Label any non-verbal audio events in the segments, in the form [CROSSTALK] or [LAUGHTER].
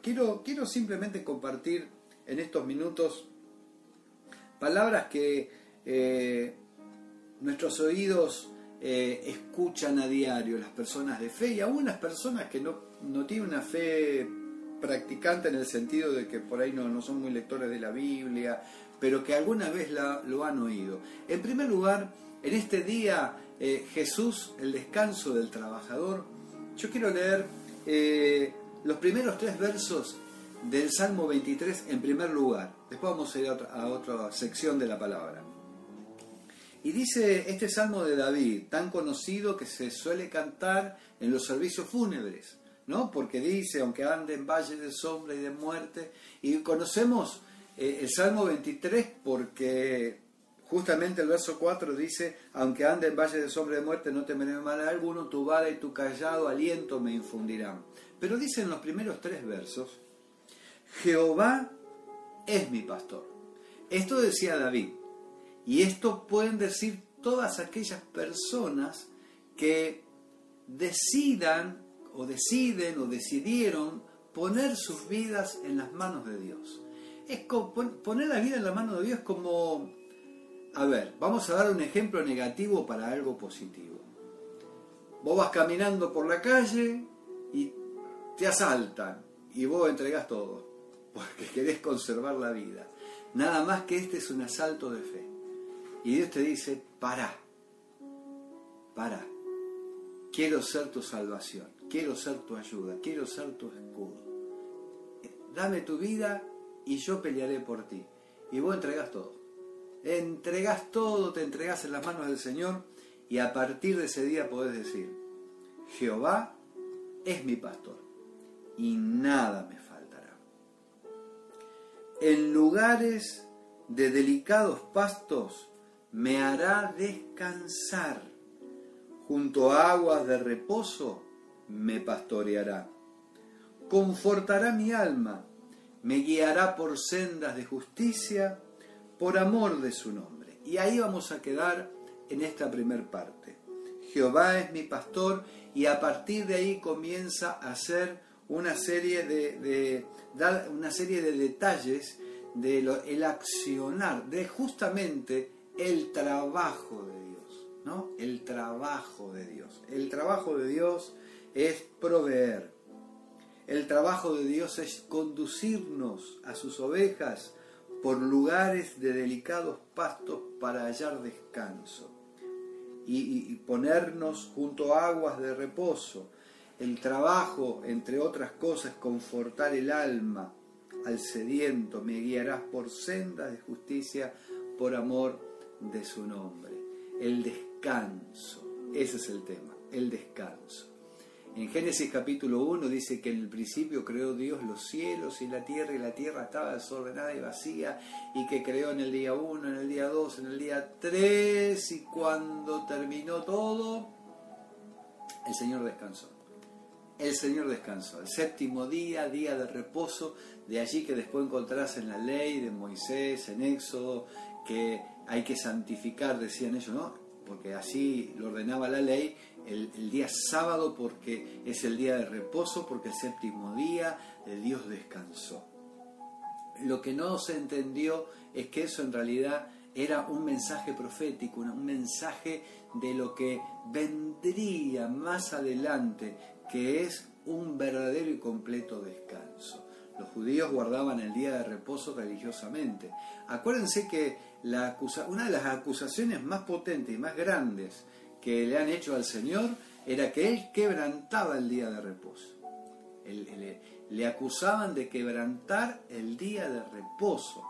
Quiero, quiero simplemente compartir en estos minutos palabras que eh, nuestros oídos eh, escuchan a diario, las personas de fe y aún las personas que no, no tienen una fe practicante en el sentido de que por ahí no, no son muy lectores de la Biblia, pero que alguna vez la, lo han oído. En primer lugar, en este día, eh, Jesús, el descanso del trabajador, yo quiero leer los primeros tres versos del Salmo 23 en primer lugar. Después vamos a ir a otra, sección de la palabra. Y dice este Salmo de David, tan conocido que se suele cantar en los servicios fúnebres, ¿no? Porque dice, aunque ande en valle de sombra y de muerte, y conocemos eh, el Salmo 23 porque justamente el verso 4 dice, aunque ande en valle de sombra de muerte, no temeré mal a alguno, tu vara y tu callado aliento me infundirán. Pero dice en los primeros tres versos, Jehová es mi pastor. Esto decía David. Y esto pueden decir todas aquellas personas que decidan o deciden o decidieron poner sus vidas en las manos de Dios. Es poner la vida en la mano de Dios como, a ver, vamos a dar un ejemplo negativo para algo positivo. Vos vas caminando por la calle y te asaltan y vos entregas todo, porque querés conservar la vida. Nada más que este es un asalto de fe. Y Dios te dice, para, para, quiero ser tu salvación, quiero ser tu ayuda, quiero ser tu escudo. Dame tu vida y yo pelearé por ti. Y vos entregas todo. Entregas todo, te entregas en las manos del Señor y a partir de ese día podés decir, Jehová es mi pastor y nada me faltará. En lugares de delicados pastos me hará descansar, junto a aguas de reposo me pastoreará. Confortará mi alma, me guiará por sendas de justicia, por amor de su nombre. Y ahí vamos a quedar en esta primer parte. Jehová es mi pastor y a partir de ahí comienza a ser una serie de, una serie de detalles del el accionar, de justamente el trabajo de Dios, ¿no? El trabajo de Dios. El trabajo de Dios es proveer. El trabajo de Dios es conducirnos a sus ovejas por lugares de delicados pastos para hallar descanso y, y ponernos junto a aguas de reposo el trabajo, entre otras cosas, confortar el alma al sediento, me guiarás por sendas de justicia por amor de su nombre. El descanso, ese es el tema, el descanso. En Génesis capítulo 1 dice que en el principio creó Dios los cielos y la tierra y la tierra estaba desordenada y vacía y que creó en el día 1, en el día 2, en el día 3 y cuando terminó todo, el Señor descansó el Señor descansó. El séptimo día, día de reposo, de allí que después encontrás en la ley de Moisés, en Éxodo, que hay que santificar, decían ellos, ¿no? Porque así lo ordenaba la ley, el, día sábado porque es el día de reposo, porque el séptimo día de Dios descansó. Lo que no se entendió es que eso en realidad era un mensaje profético, un mensaje de lo que vendría más adelante, que es un verdadero y completo descanso. Los judíos guardaban el día de reposo religiosamente. Acuérdense que una de las acusaciones más potentes y más grandes que le han hecho al Señor era que Él quebrantaba el día de reposo. le, acusaban de quebrantar el día de reposo,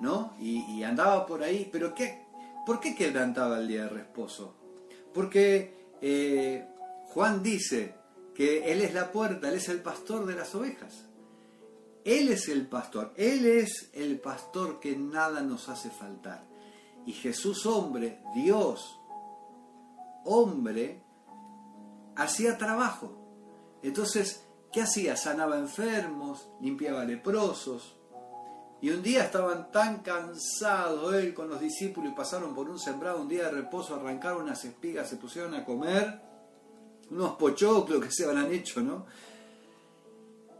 ¿no? Y, andaba por ahí, pero ¿qué? ¿por qué quebrantaba el día de reposo? Porque eh, Juan dice, que Él es la puerta, Él es el pastor de las ovejas. Él es el pastor, Él es el pastor que nada nos hace faltar. Y Jesús hombre, Dios hombre, hacía trabajo. Entonces, ¿qué hacía? Sanaba enfermos, limpiaba leprosos. Y un día estaban tan cansados él con los discípulos y pasaron por un sembrado, un día de reposo, arrancaron unas espigas, se pusieron a comer unos pochoclos que se habrán hecho, ¿no?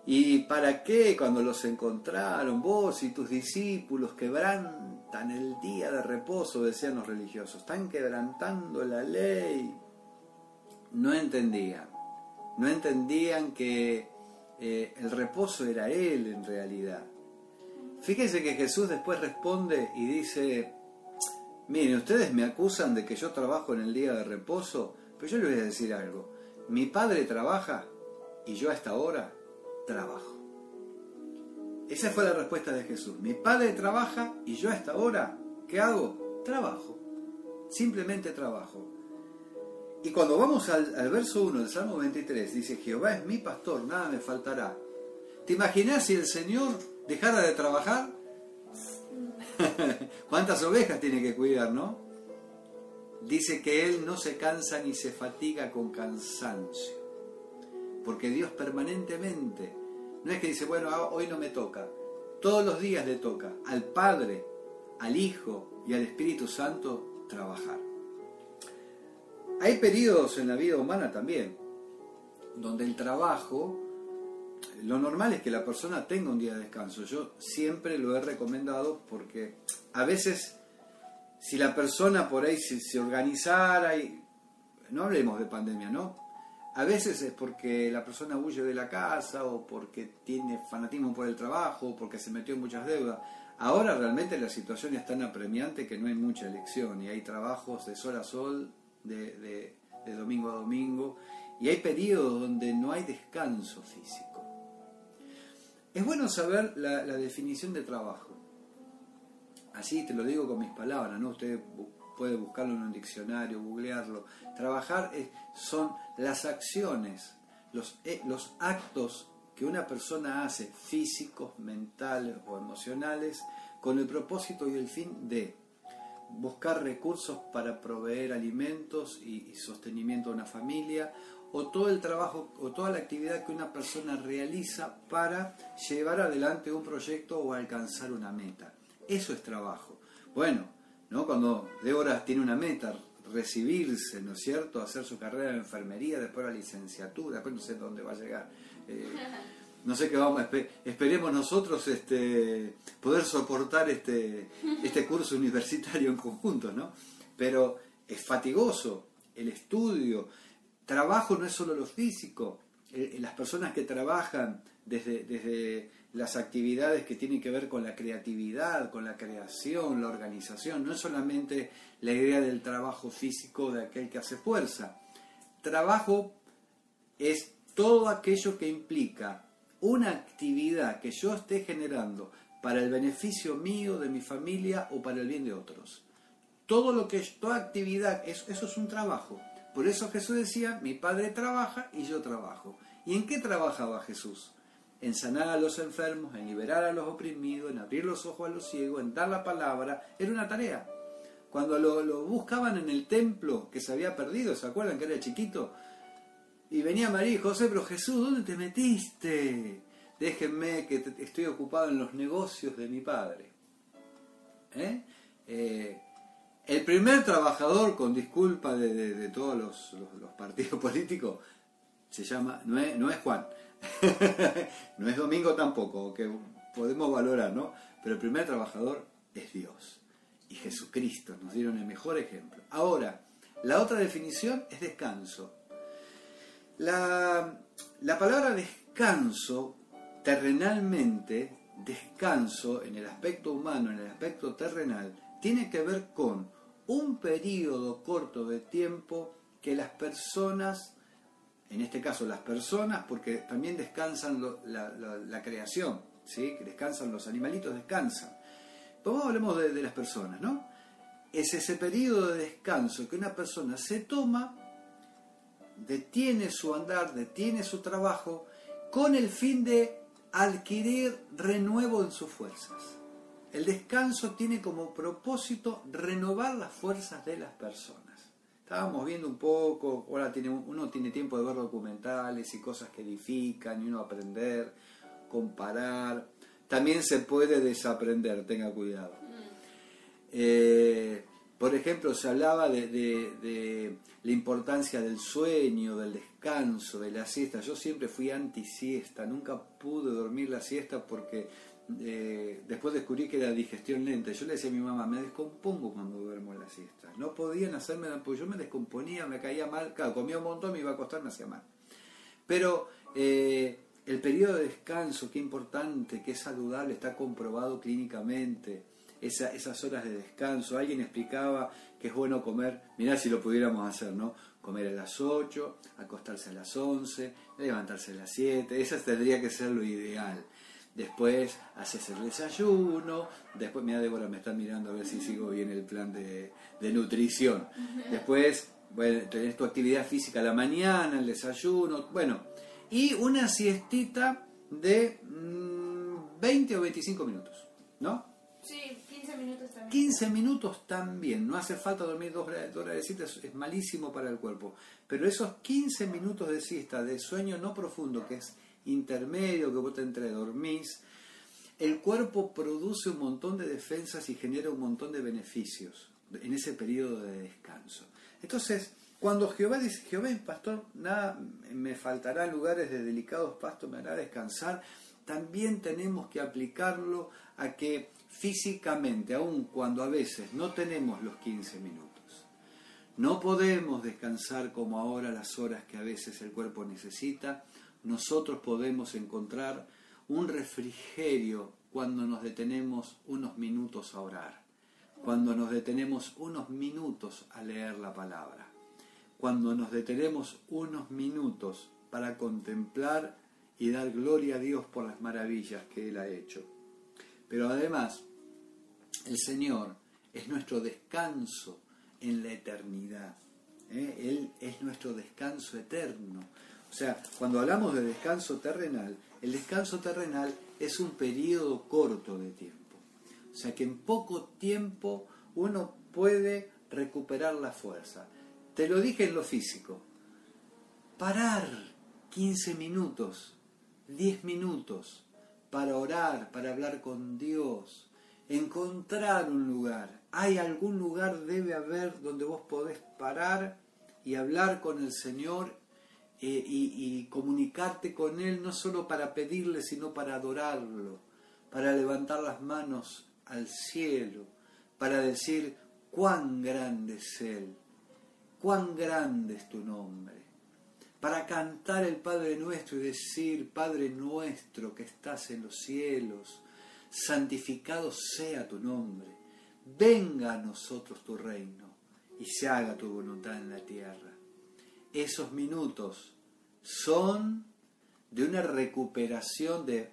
¿Y para qué cuando los encontraron vos y tus discípulos quebrantan el día de reposo, decían los religiosos? Están quebrantando la ley. No entendían. No entendían que eh, el reposo era Él en realidad. Fíjense que Jesús después responde y dice, miren, ustedes me acusan de que yo trabajo en el día de reposo, pero yo les voy a decir algo. Mi padre trabaja y yo a esta hora trabajo. Esa fue la respuesta de Jesús. Mi padre trabaja y yo a esta hora, ¿qué hago? Trabajo. Simplemente trabajo. Y cuando vamos al, verso 1 del Salmo 23, dice, Jehová es mi pastor, nada me faltará. ¿Te imaginas si el Señor dejara de trabajar? [LAUGHS] ¿Cuántas ovejas tiene que cuidar, no? Dice que Él no se cansa ni se fatiga con cansancio. Porque Dios permanentemente, no es que dice, bueno, ah, hoy no me toca. Todos los días le toca al Padre, al Hijo y al Espíritu Santo trabajar. Hay periodos en la vida humana también, donde el trabajo, lo normal es que la persona tenga un día de descanso. Yo siempre lo he recomendado porque a veces si la persona por ahí se, organizara y no hablemos de pandemia, ¿no? A veces es porque la persona huye de la casa o porque tiene fanatismo por el trabajo o porque se metió en muchas deudas. Ahora realmente la situación es tan apremiante que no hay mucha elección y hay trabajos de sol a sol de, domingo a domingo, y hay periodos donde no hay descanso físico. Es bueno saber la, definición de trabajo. Así te lo digo con mis palabras, ¿no? Usted puede buscarlo en un diccionario, googlearlo. Trabajar son las acciones, los, eh, los actos que una persona hace, físicos, mentales o emocionales, con el propósito y el fin de buscar recursos para proveer alimentos y, sostenimiento a una familia, o todo el trabajo o toda la actividad que una persona realiza para llevar adelante un proyecto o alcanzar una meta. Eso es trabajo. Bueno, ¿no? cuando Débora tiene una meta, recibirse, ¿no es cierto?, hacer su carrera en enfermería, después la licenciatura, después no sé dónde va a llegar. Eh, [LAUGHS] no sé qué vamos, esperemos nosotros este, poder soportar este, este curso universitario en conjunto, ¿no? Pero es fatigoso el estudio, trabajo no es solo lo físico, las personas que trabajan desde, desde las actividades que tienen que ver con la creatividad, con la creación, la organización, no es solamente la idea del trabajo físico de aquel que hace fuerza. Trabajo es todo aquello que implica una actividad que yo esté generando para el beneficio mío, de mi familia o para el bien de otros. Todo lo que es, toda actividad, eso, eso es un trabajo. Por eso Jesús decía, mi Padre trabaja y yo trabajo. ¿Y en qué trabajaba Jesús? En sanar a los enfermos, en liberar a los oprimidos, en abrir los ojos a los ciegos, en dar la palabra. Era una tarea. Cuando lo, lo buscaban en el templo que se había perdido, ¿se acuerdan que era chiquito? Y venía María y José, pero Jesús, ¿dónde te metiste? Déjenme que estoy ocupado en los negocios de mi padre. ¿Eh? Eh, el primer trabajador, con disculpa de, todos los, partidos [LAUGHS] políticos, se llama, no es, no es Juan, [LAUGHS] no es Domingo tampoco, que podemos valorar, ¿no? Pero el primer trabajador es Dios. Y Jesucristo nos dieron el mejor ejemplo. Ahora, la otra definición es descanso. La, palabra descanso, terrenalmente, descanso en el aspecto humano, en el aspecto terrenal, tiene que ver con un periodo corto de tiempo que las personas, en este caso las personas, porque también descansan la, creación, ¿sí? descansan los animalitos, descansan. Pero hablemos de, de las personas, ¿no? Es ese periodo de descanso que una persona se toma detiene su andar, detiene su trabajo, con el fin de adquirir renuevo en sus fuerzas. El descanso tiene como propósito renovar las fuerzas de las personas. Estábamos viendo un poco, ahora tiene, uno tiene tiempo de ver documentales y cosas que edifican y uno aprender, comparar. También se puede desaprender, tenga cuidado. Mm. Eh, Por ejemplo, se hablaba de, la importancia del sueño, del descanso, de la siesta. Yo siempre fui anti-siesta, nunca pude dormir la siesta porque después descubrí que era digestión lenta. Yo le decía a mi mamá, me descompongo cuando duermo en la siesta. No podían hacerme, porque yo me descomponía, me caía mal. Claro, comía un montón, me iba a acostar, me hacía mal. Pero eh, el periodo de descanso, qué importante, qué saludable, está comprobado clínicamente esas horas de descanso. Alguien explicaba que es bueno comer, mirá si lo pudiéramos hacer, ¿no? Comer a las 8, acostarse a las 11, levantarse a las 7, esa tendría que ser lo ideal. Después haces el desayuno, después, mira Débora me está mirando a ver si sigo bien el plan de, nutrición. Después, bueno, tenés tu actividad física a la mañana, el desayuno, bueno, y una siestita de 20 mm, o 25 minutos, ¿no? Sí, 15 minutos también. 15 minutos también, no hace falta dormir dos horas, de siesta, es malísimo para el cuerpo. Pero esos 15 minutos de siesta, de sueño no profundo, que es intermedio, que vos te entre dormís, el cuerpo produce un montón de defensas y genera un montón de beneficios en ese periodo de descanso. Entonces, cuando Jehová dice, Jehová es pastor, nada me faltará lugares de delicados pastos, me hará descansar, también tenemos que aplicarlo a que físicamente, aun cuando a veces no tenemos los 15 minutos, no podemos descansar como ahora las horas que a veces el cuerpo necesita, nosotros podemos encontrar un refrigerio cuando nos detenemos unos minutos a orar, cuando nos detenemos unos minutos a leer la palabra, cuando nos detenemos unos minutos para contemplar y dar gloria a Dios por las maravillas que Él ha hecho. Pero además, el Señor es nuestro descanso en la eternidad. ¿eh? Él es nuestro descanso eterno. O sea, cuando hablamos de descanso terrenal, el descanso terrenal es un periodo corto de tiempo. O sea que en poco tiempo uno puede recuperar la fuerza. Te lo dije en lo físico. Parar 15 minutos, 10 minutos para orar, para hablar con Dios, encontrar un lugar. Hay algún lugar, debe haber, donde vos podés parar y hablar con el Señor eh, y, comunicarte con Él, no solo para pedirle, sino para adorarlo, para levantar las manos al cielo, para decir cuán grande es Él, cuán grande es tu nombre, para cantar el Padre nuestro y decir, Padre nuestro que estás en los cielos, santificado sea tu nombre, venga a nosotros tu reino y se haga tu voluntad en la tierra. Esos minutos son de una recuperación de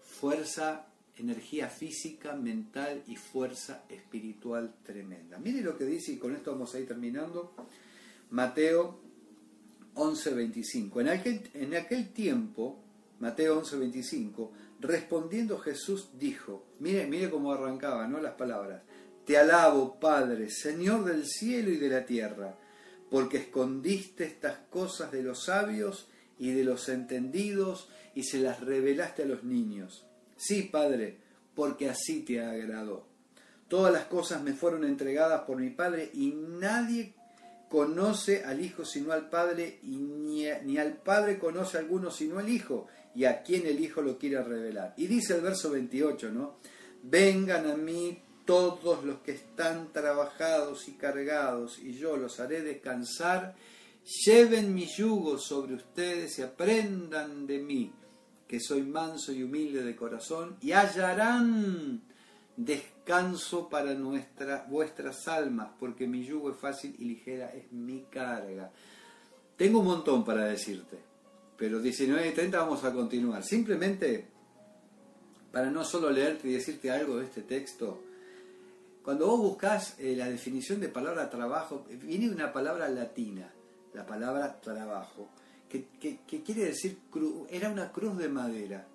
fuerza, energía física, mental y fuerza espiritual tremenda. Mire lo que dice, y con esto vamos a ir terminando, Mateo 11:25. En aquel, en aquel tiempo, Mateo 11:25, Respondiendo Jesús dijo, mire, mire cómo arrancaba, ¿no? Las palabras. Te alabo, Padre, Señor del cielo y de la tierra, porque escondiste estas cosas de los sabios y de los entendidos y se las revelaste a los niños. Sí, Padre, porque así te agradó. Todas las cosas me fueron entregadas por mi Padre y nadie conoce al Hijo sino al Padre y ni, ni al Padre conoce a alguno sino al Hijo y a quien el Hijo lo quiere revelar. Y dice el verso 28, ¿no? Vengan a mí todos los que están trabajados y cargados, y yo los haré descansar. Lleven mi yugo sobre ustedes y aprendan de mí, que soy manso y humilde de corazón, y hallarán descanso para nuestra, vuestras almas, porque mi yugo es fácil y ligera es mi carga. Tengo un montón para decirte pero 19.30 vamos a continuar. Simplemente, para no solo leerte y decirte algo de este texto, cuando vos buscas eh, la definición de palabra trabajo, viene una palabra latina, la palabra trabajo, que, quiere decir, era una cruz de madera,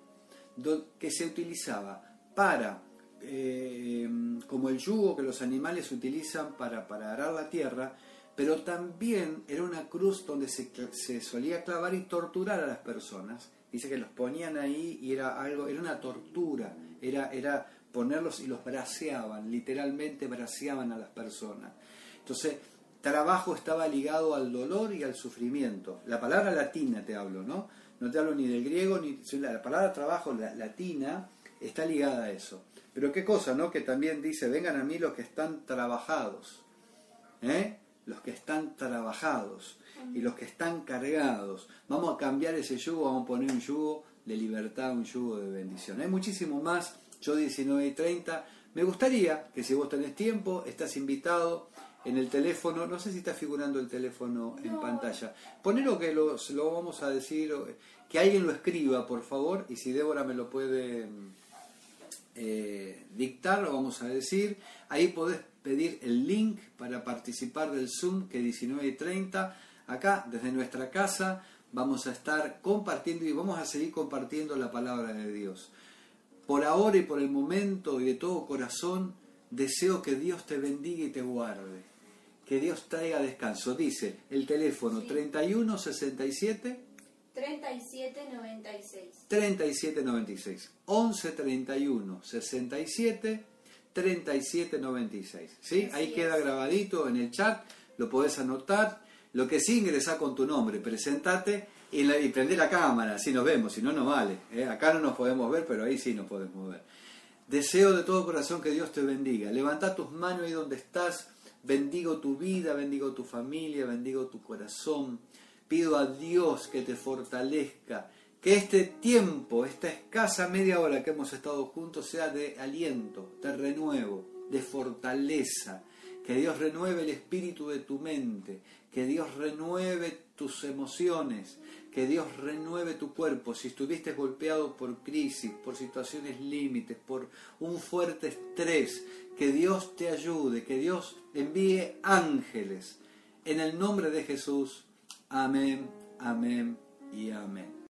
que se utilizaba para, eh, como el yugo que los animales utilizan para, para arar la tierra, pero también era una cruz donde se, solía clavar y torturar a las personas. Dice que los ponían ahí y era algo, era una tortura, era, era ponerlos y los braceaban, literalmente braceaban a las personas. Entonces, trabajo estaba ligado al dolor y al sufrimiento. La palabra latina te hablo, ¿no? No te hablo ni del griego, ni la palabra trabajo latina está ligada a eso. Pero qué cosa, ¿no? Que también dice, vengan a mí los que están trabajados, ¿eh? Los que están trabajados y los que están cargados. Vamos a cambiar ese yugo, vamos a poner un yugo de libertad, un yugo de bendición. Hay muchísimo más, yo 19 y 30. Me gustaría que si vos tenés tiempo, estás invitado en el teléfono, no sé si está figurando el teléfono en pantalla. Ponelo que lo, lo vamos a decir, que alguien lo escriba, por favor, y si Débora me lo puede eh, dictar, lo vamos a decir. Ahí podés pedir el link para participar del Zoom, que 19 y 30. Acá, desde nuestra casa, vamos a estar compartiendo y vamos a seguir compartiendo la palabra de Dios. Por ahora y por el momento y de todo corazón, deseo que Dios te bendiga y te guarde que Dios traiga descanso. Dice el teléfono 3167 3796. 3796. 11 31 67 3796. ¿Sí? Ahí queda grabadito en el chat, lo podés anotar. Lo que sí ingresa con tu nombre, presentate y, la, y prende la cámara, así nos vemos, si no, no vale. ¿eh? Acá no nos podemos ver, pero ahí sí nos podemos ver. Deseo de todo corazón que Dios te bendiga. Levanta tus manos ahí donde estás Bendigo tu vida, bendigo tu familia, bendigo tu corazón. Pido a Dios que te fortalezca, que este tiempo, esta escasa media hora que hemos estado juntos sea de aliento, de renuevo, de fortaleza. Que Dios renueve el espíritu de tu mente, que Dios renueve tus emociones, que Dios renueve tu cuerpo. Si estuviste golpeado por crisis, por situaciones límites, por un fuerte estrés, que Dios te ayude, que Dios envíe ángeles. En el nombre de Jesús. Amén, amén y amén.